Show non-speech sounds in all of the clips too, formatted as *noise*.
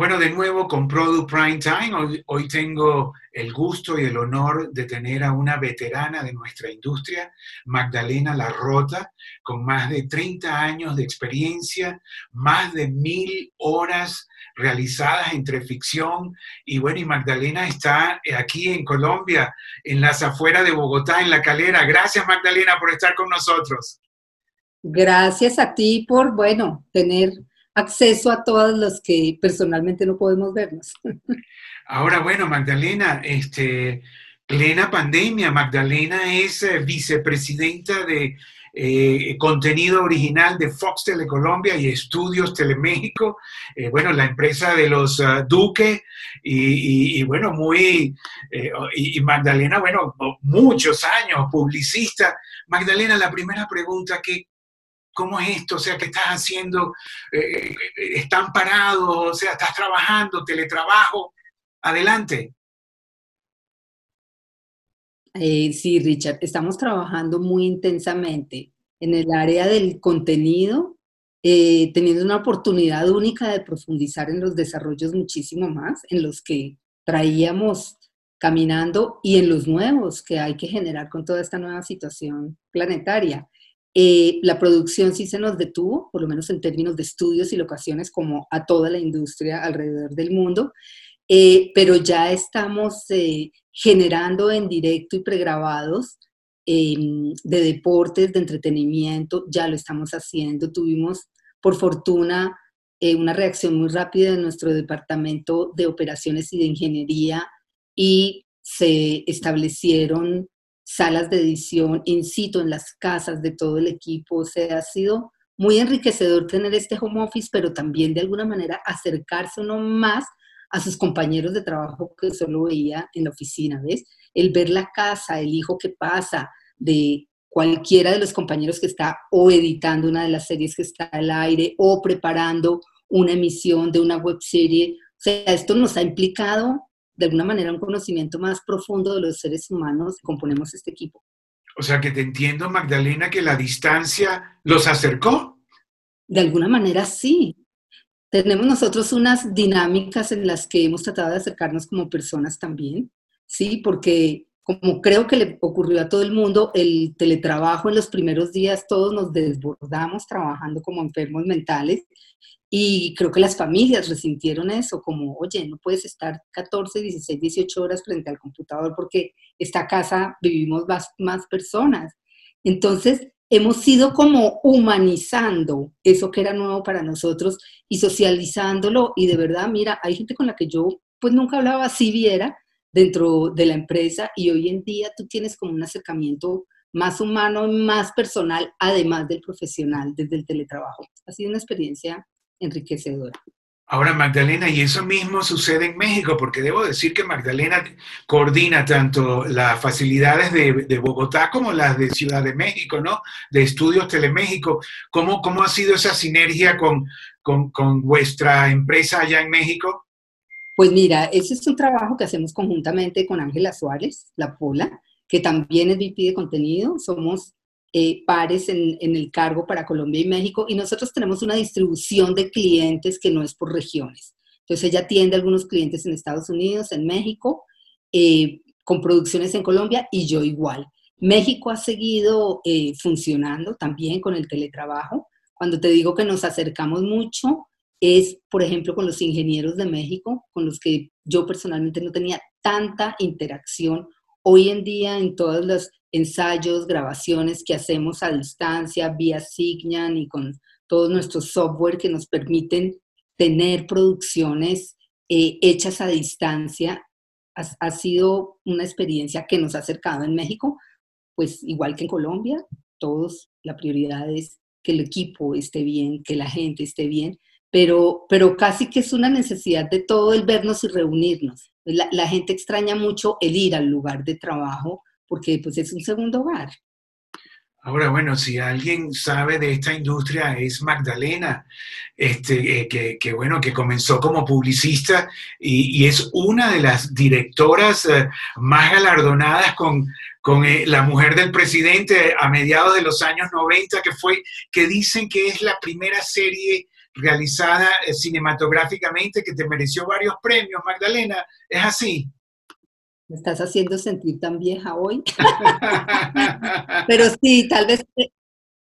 Bueno, de nuevo con Product Prime Time, hoy, tengo el gusto y el honor de tener a una veterana de nuestra industria, Magdalena Larrota, con más de 30 años de experiencia, más de mil horas realizadas entre ficción. Y bueno, y Magdalena está aquí en Colombia, en las afueras de Bogotá, en La Calera. Gracias, Magdalena, por estar con nosotros. Gracias a ti por, bueno, tener acceso a todos los que personalmente no podemos vernos. Ahora, bueno, Magdalena, este, plena pandemia, Magdalena es eh, vicepresidenta de eh, contenido original de Fox Telecolombia y Estudios Teleméxico, eh, bueno, la empresa de los uh, Duque y, bueno, muy, y, y, Magdalena, bueno, muchos años, publicista. Magdalena, la primera pregunta, que ¿Cómo es esto? O sea, ¿qué estás haciendo? Eh, eh, ¿Están parados? O sea, ¿estás trabajando? ¿Teletrabajo? Adelante. Eh, sí, Richard, estamos trabajando muy intensamente en el área del contenido, teniendo una oportunidad única de profundizar en los desarrollos muchísimo más, en los que traíamos caminando y en los nuevos que hay que generar con toda esta nueva situación planetaria. Eh, la producción sí se nos detuvo, por lo menos en términos de estudios y locaciones, como a toda la industria alrededor del mundo, eh, pero ya estamos eh, generando en directo y pregrabados em, de deportes, de entretenimiento, ya lo estamos haciendo. Tuvimos, por fortuna, una reacción muy rápida de nuestro departamento de operaciones y de ingeniería y se establecieron salas de edición in situ en las casas de todo el equipo. O sea, ha sido muy enriquecedor tener este home office, pero también de alguna manera acercarse uno más a sus compañeros de trabajo que solo veía en la oficina, ¿ves? El ver la casa, el hijo que pasa de cualquiera de los compañeros que está o editando una de las series que está al aire o preparando una emisión de una web serie. O sea, esto nos ha implicado de alguna manera un conocimiento más profundo de los seres humanos componemos este equipo. O sea que te entiendo, Magdalena, que la distancia los acercó. De alguna manera sí. Tenemos nosotros unas dinámicas en las que hemos tratado de acercarnos como personas también, sí, porque como creo que le ocurrió a todo el mundo, el teletrabajo en los primeros días todos nos desbordamos trabajando como enfermos mentales y creo que las familias resintieron eso, como, oye, no puedes estar 14, 16, 18 horas frente al computador porque esta casa vivimos más, más personas. Entonces, hemos ido como humanizando eso que era nuevo para nosotros y socializándolo. Y de verdad, mira, hay gente con la que yo pues nunca hablaba así viera dentro de la empresa y hoy en día tú tienes como un acercamiento más humano, más personal, además del profesional desde el teletrabajo. Ha sido una experiencia enriquecedora. Ahora, Magdalena, y eso mismo sucede en México, porque debo decir que Magdalena coordina tanto las facilidades de, Bogotá como las de Ciudad de México, ¿no? De Estudios Teleméxico. ¿Cómo, cómo ha sido esa sinergia con, con, con vuestra empresa allá en México? Pues mira, ese es un trabajo que hacemos conjuntamente con Ángela Suárez, la Pola, que también es VP de contenido. Somos eh, pares en, el cargo para Colombia y México y nosotros tenemos una distribución de clientes que no es por regiones. Entonces ella atiende a algunos clientes en Estados Unidos, en México, eh, con producciones en Colombia y yo igual. México ha seguido eh, funcionando también con el teletrabajo. Cuando te digo que nos acercamos mucho, es, por ejemplo, con los ingenieros de México, con los que yo personalmente no tenía tanta interacción. Hoy en día, en todas las ensayos, grabaciones que hacemos a distancia, vía Signan y con todos nuestros software que nos permiten tener producciones eh, hechas a distancia, ha, sido una experiencia que nos ha acercado en México, pues igual que en Colombia, todos, la prioridad es que el equipo esté bien, que la gente esté bien, pero, pero casi que es una necesidad de todo el vernos y reunirnos. La, la gente extraña mucho el ir al lugar de trabajo, porque pues es un segundo hogar. Ahora, bueno, si alguien sabe de esta industria es Magdalena, este, eh, que, bueno, que comenzó como publicista y, es una de las directoras eh, más galardonadas con, con eh, la mujer del presidente a mediados de los años 90, que fue, que dicen que es la primera serie realizada eh, cinematográficamente que te mereció varios premios, Magdalena. ¿Es así? Me estás haciendo sentir tan vieja hoy. *laughs* Pero sí, tal vez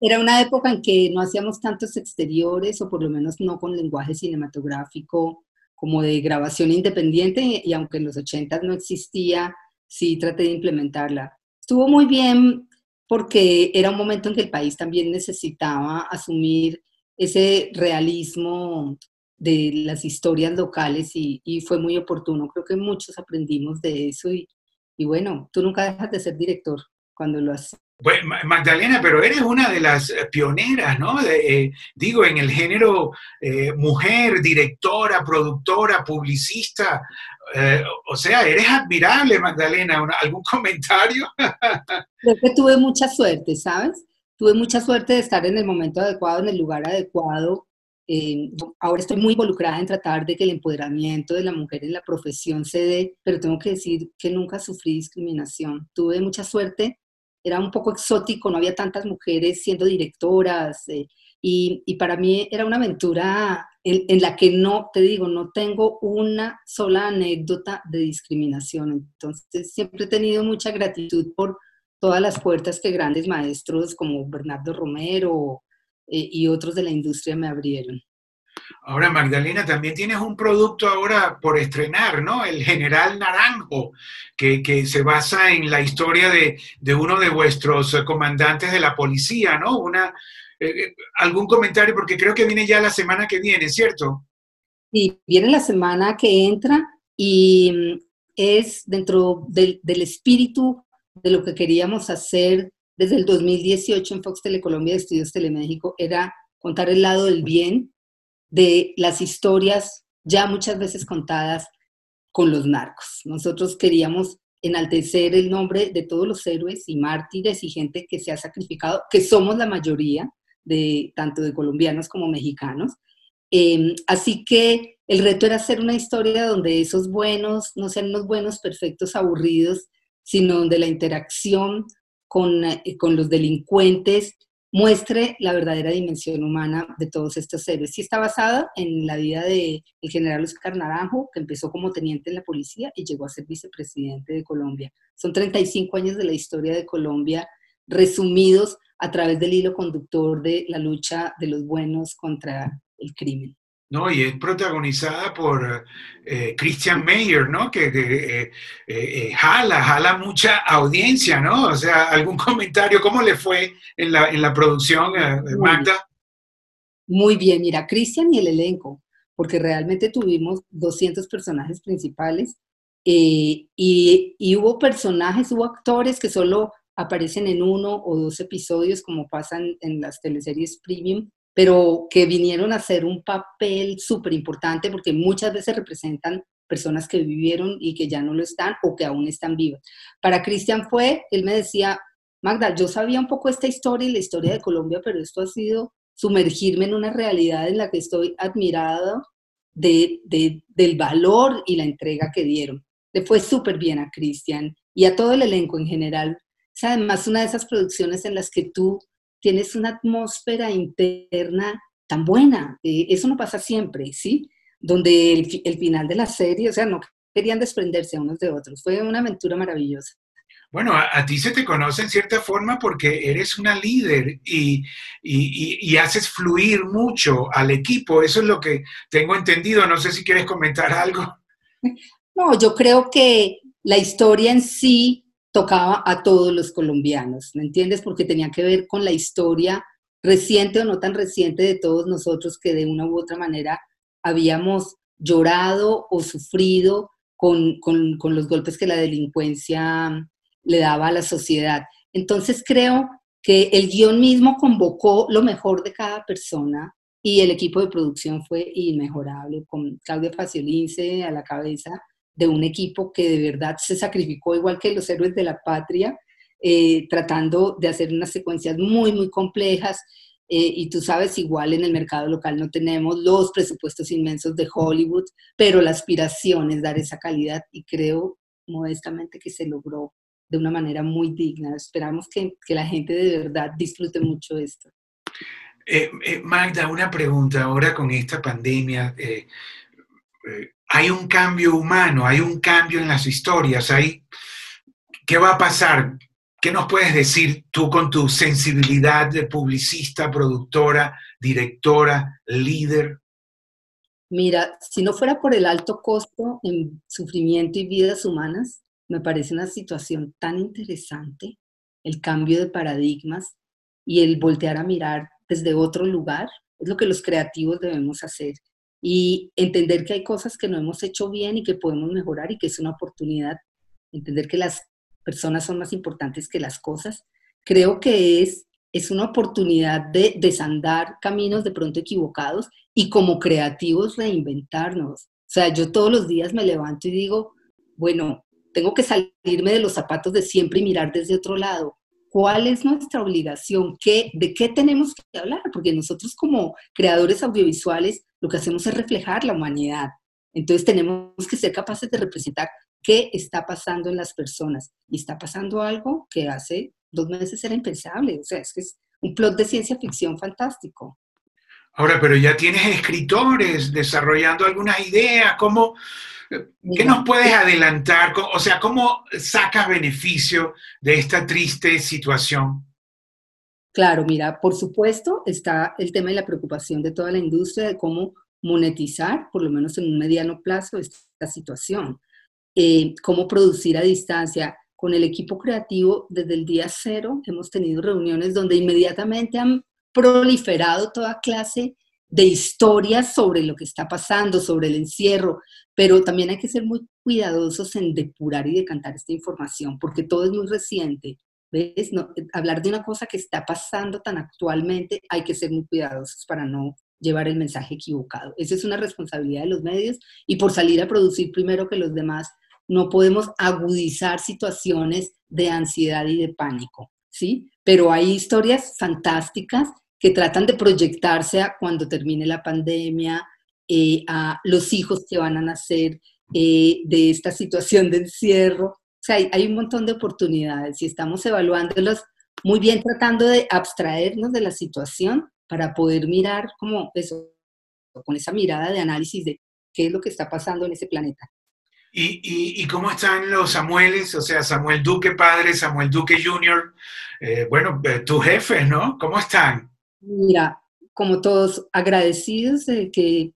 era una época en que no hacíamos tantos exteriores, o por lo menos no con lenguaje cinematográfico como de grabación independiente, y aunque en los 80 no existía, sí traté de implementarla. Estuvo muy bien porque era un momento en que el país también necesitaba asumir ese realismo de las historias locales y, fue muy oportuno. Creo que muchos aprendimos de eso y, y bueno, tú nunca dejas de ser director cuando lo haces. Bueno, Magdalena, pero eres una de las pioneras, ¿no? Eh, digo, en el género eh, mujer, directora, productora, publicista. Eh, o sea, eres admirable, Magdalena. ¿Algún *laughs* comentario? Creo que tuve mucha suerte, ¿sabes? Tuve mucha suerte de estar en el momento adecuado, en el lugar adecuado. ahora estoy muy involucrada en tratar de que el empoderamiento de la mujer en la profesión se dé, pero tengo que decir que nunca sufrí discriminación. Tuve mucha suerte era un poco exótico, no había tantas mujeres siendo directoras eh, y, para mí era una aventura en, la que no, te digo, no tengo una sola anécdota de discriminación. Entonces siempre he tenido mucha gratitud por todas las puertas que grandes maestros como Bernardo Romero eh, y otros de la industria me abrieron. Ahora, Magdalena, también tienes un producto ahora por estrenar, ¿no? El General Naranjo, que, se basa en la historia de, uno de vuestros comandantes de la policía, ¿no? Una, eh, eh, algún comentario, porque creo que viene ya la semana que viene, ¿cierto? Sí, viene la semana que entra y mm, es dentro del, del espíritu de lo que queríamos hacer desde el 2018 en Fox Telecolombia de Estudios Teleméxico, era contar el lado del bien de las historias ya muchas veces contadas con los narcos. Nosotros queríamos enaltecer el nombre de todos los héroes y mártires y gente que se ha sacrificado, que somos la mayoría, de, tanto de colombianos como mexicanos. Em, así que el reto era hacer una historia donde esos buenos no sean unos buenos perfectos aburridos, sino donde la interacción con, eh, con los delincuentes muestre la verdadera dimensión humana de todos estos héroes. Sí está basada en la vida del el general Oscar Naranjo, que empezó como teniente en la policía y llegó a ser vicepresidente de Colombia. Son 35 años de la historia de Colombia resumidos a través del hilo conductor de la lucha de los buenos contra el crimen. ¿No? Y es protagonizada por eh, Christian Meyer, ¿no? Que eh, eh, jala, jala mucha audiencia, ¿no? O sea, algún *laughs* comentario, ¿cómo le fue en la, en la producción, Magda? Muy bien, mira, Christian y el elenco, porque realmente tuvimos 200 personajes principales y, y, hubo personajes, hubo actores que solo aparecen en uno o dos episodios, como pasan en las teleseries premium, pero que vinieron a hacer un papel súper importante porque muchas veces representan personas que vivieron y que ya no lo están o que aún están vivas. Para Cristian fue, él me decía, Magda, yo sabía un poco esta historia y la historia de Colombia, pero esto ha sido sumergirme en una realidad en la que estoy admirado de, del valor y la entrega que dieron. Le fue súper bien a Cristian y a todo el elenco en general. Es además una de esas producciones en las que tú tienes una atmósfera interna tan buena. Eh, eso no pasa siempre, ¿sí? Donde el, final de la serie, o sea, no querían desprenderse unos de otros. Fue una aventura maravillosa. Bueno, a, ti se te conoce en cierta forma porque eres una líder y, y, haces fluir mucho al equipo. Eso es lo que tengo entendido. No sé si quieres comentar algo. *laughs* No, yo creo que la historia en sí tocaba a todos los colombianos, ¿me entiendes? Porque tenía que ver con la historia reciente o no tan reciente de todos nosotros que de una u otra manera habíamos llorado o sufrido con, con, los golpes que la delincuencia le daba a la sociedad. Entonces creo que el guion mismo convocó lo mejor de cada persona y el equipo de producción fue inmejorable, con Claudia Faciolince a la cabeza, de un equipo que de verdad se sacrificó igual que los héroes de la patria, eh, tratando de hacer unas secuencias muy, muy complejas. Eh, y tú sabes, igual en el mercado local no tenemos los presupuestos inmensos de Hollywood, pero la aspiración es dar esa calidad y creo modestamente que se logró de una manera muy digna. Esperamos que, que la gente de verdad disfrute mucho esto. Eh, Magda, una pregunta. Ahora con esta pandemia, hay un cambio humano, hay un cambio en las historias. Hay, ¿Qué va a pasar? ¿Qué nos puedes decir tú con tu sensibilidad de publicista, productora, directora, líder? Mira, si no fuera por el alto costo en sufrimiento y vidas humanas, me parece una situación tan interesante, el cambio de paradigmas y el voltear a mirar desde otro lugar, es lo que los creativos debemos hacer. Y entender que hay cosas que no hemos hecho bien y que podemos mejorar y que es una oportunidad. Entender que las personas son más importantes que las cosas. Creo que es, es una oportunidad de desandar caminos de pronto equivocados y como creativos reinventarnos. O sea, yo todos los días me levanto y digo, bueno, tengo que salirme de los zapatos de siempre y mirar desde otro lado cuál es nuestra obligación, ¿Qué, de qué tenemos que hablar, porque nosotros como creadores audiovisuales lo que hacemos es reflejar la humanidad. Entonces tenemos que ser capaces de representar qué está pasando en las personas. Y está pasando algo que hace dos meses era impensable. O sea, es que es un plot de ciencia ficción fantástico. Ahora, pero ya tienes escritores desarrollando algunas ideas, ¿cómo, ¿Qué nos puedes adelantar? O sea, ¿cómo sacas beneficio de esta triste situación? Claro, mira, por supuesto está el tema de la preocupación de toda la industria de cómo monetizar, por lo menos en un mediano plazo, esta situación. Eh, cómo producir a distancia. Con el equipo creativo, desde el día cero, hemos tenido reuniones donde inmediatamente han proliferado toda clase de historias sobre lo que está pasando, sobre el encierro, pero también hay que ser muy cuidadosos en depurar y decantar esta información, porque todo es muy reciente. ¿Ves? hablar de una cosa que está pasando tan actualmente, hay que ser muy cuidadosos para no llevar el mensaje equivocado. Esa es una responsabilidad de los medios y por salir a producir primero que los demás, no podemos agudizar situaciones de ansiedad y de pánico, ¿sí? Pero hay historias fantásticas que tratan de proyectarse a cuando termine la pandemia, eh, a los hijos que van a nacer eh, de esta situación de encierro. O sea, hay, un montón de oportunidades y estamos evaluándolas muy bien tratando de abstraernos de la situación para poder mirar como eso, con esa mirada de análisis de qué es lo que está pasando en ese planeta. ¿Y, y, cómo están los Samueles? O sea, Samuel Duque padre, Samuel Duque Jr., eh, bueno, tu jefe, ¿no? ¿Cómo están? Mira, como todos agradecidos de que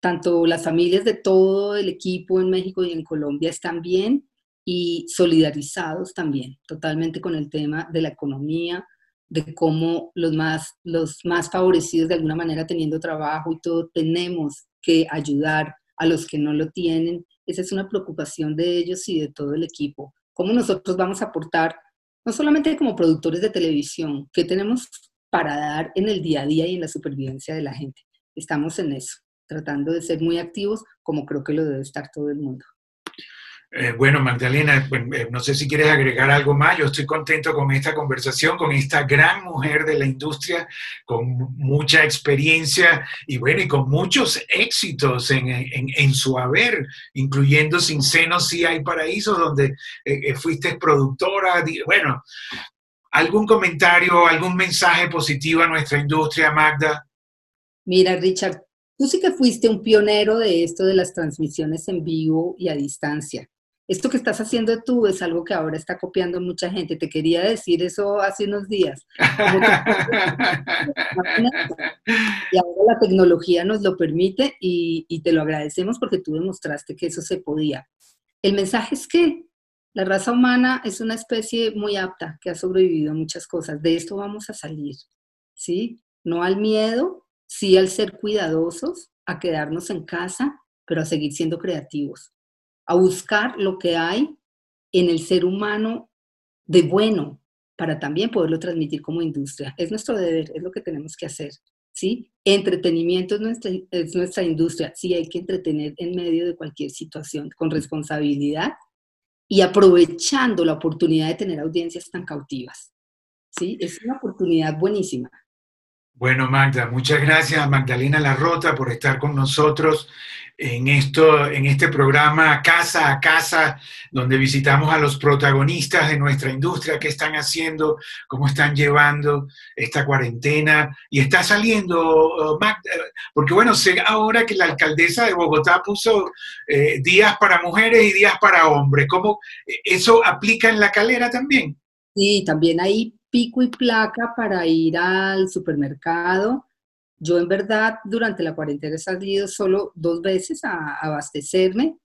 tanto las familias de todo el equipo en México y en Colombia están bien y solidarizados también totalmente con el tema de la economía, de cómo los más, los más favorecidos de alguna manera teniendo trabajo y todo, tenemos que ayudar a los que no lo tienen. Esa es una preocupación de ellos y de todo el equipo. ¿Cómo nosotros vamos a aportar, no solamente como productores de televisión, qué tenemos para dar en el día a día y en la supervivencia de la gente? Estamos en eso tratando de ser muy activos, como creo que lo debe estar todo el mundo. Eh, bueno, Magdalena, pues, eh, no sé si quieres agregar algo más. Yo estoy contento con esta conversación, con esta gran mujer de la industria, con mucha experiencia y bueno, y con muchos éxitos en, su haber, incluyendo Sin Senos Sí Hay Paraísos, donde eh, fuiste productora. Bueno, ¿algún comentario, algún mensaje positivo a nuestra industria, Magda? Mira, Richard, Tú sí que fuiste un pionero de esto de las transmisiones en vivo y a distancia. Esto que estás haciendo tú es algo que ahora está copiando mucha gente. Te quería decir eso hace unos días. *laughs* y ahora la tecnología nos lo permite y, y te lo agradecemos porque tú demostraste que eso se podía. El mensaje es que la raza humana es una especie muy apta que ha sobrevivido a muchas cosas. De esto vamos a salir, ¿sí? No al miedo, sí al ser cuidadosos, a quedarnos en casa, pero a seguir siendo creativos, a buscar lo que hay en el ser humano de bueno para también poderlo transmitir como industria. Es nuestro deber, es lo que tenemos que hacer. ¿sí? Entretenimiento es nuestra, es nuestra industria. Sí, hay que entretener en medio de cualquier situación con responsabilidad y aprovechando la oportunidad de tener audiencias tan cautivas. ¿sí? Es una oportunidad buenísima. Bueno, Magda, muchas gracias a Magdalena Larrota por estar con nosotros. En, esto, en este programa Casa a Casa, donde visitamos a los protagonistas de nuestra industria, qué están haciendo, cómo están llevando esta cuarentena. Y está saliendo, uh, porque bueno, sé ahora que la alcaldesa de Bogotá puso eh, días para mujeres y días para hombres. ¿Cómo eso aplica en la calera también? Sí, también hay pico y placa para ir al supermercado yo en verdad durante la cuarentena he salido solo dos veces a, abastecerme.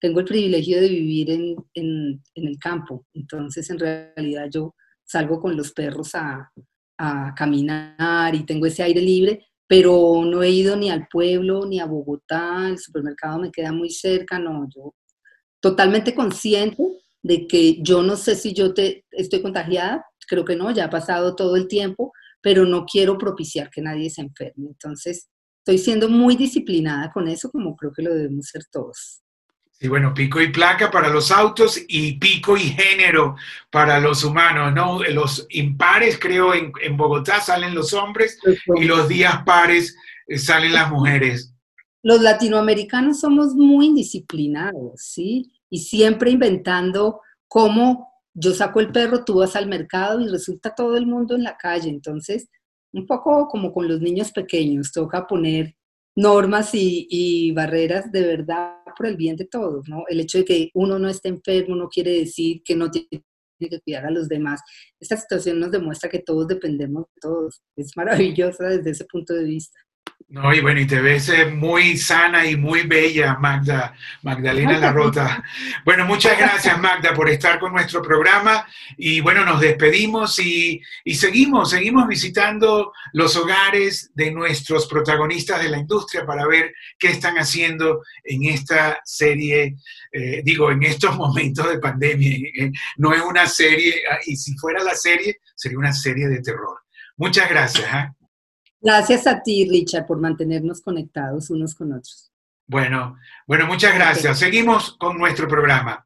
Tengo el privilegio de vivir en, en, el campo, entonces en realidad yo salgo con los perros a, a caminar y tengo ese aire libre, pero no he ido ni al pueblo ni a Bogotá, el supermercado me queda muy cerca, no, yo totalmente consciente de que yo no sé si yo te, estoy contagiada, creo que no, ya ha pasado todo el tiempo, pero no quiero propiciar que nadie se enferme. Entonces, estoy siendo muy disciplinada con eso, como creo que lo debemos ser todos. Sí, bueno, pico y placa para los autos y pico y género para los humanos, ¿no? Los impares, creo, en, en Bogotá salen los hombres y los días pares eh, salen las mujeres. Los latinoamericanos somos muy indisciplinados, ¿sí? Y siempre inventando cómo yo saco el perro, tú vas al mercado y resulta todo el mundo en la calle. Entonces, un poco como con los niños pequeños, toca poner normas y, barreras de verdad por el bien de todos, ¿no? El hecho de que uno no esté enfermo no quiere decir que no tiene que cuidar a los demás. Esta situación nos demuestra que todos dependemos de todos. Es maravillosa desde ese punto de vista. No, y bueno, y te ves eh, muy sana y muy bella, Magda, Magdalena Larrota. Bueno, muchas *laughs* gracias, Magda, por estar con nuestro programa. Y bueno, nos despedimos y, seguimos, seguimos visitando los hogares de nuestros protagonistas de la industria para ver qué están haciendo en esta serie, eh, digo, en estos *laughs* momentos de pandemia. Eh, no es una serie, ah, y si fuera la serie, sería una serie de terror. Muchas gracias. ¿eh? Gracias a ti, Richard, por mantenernos conectados unos con otros. Bueno, bueno, muchas gracias. Seguimos con nuestro programa.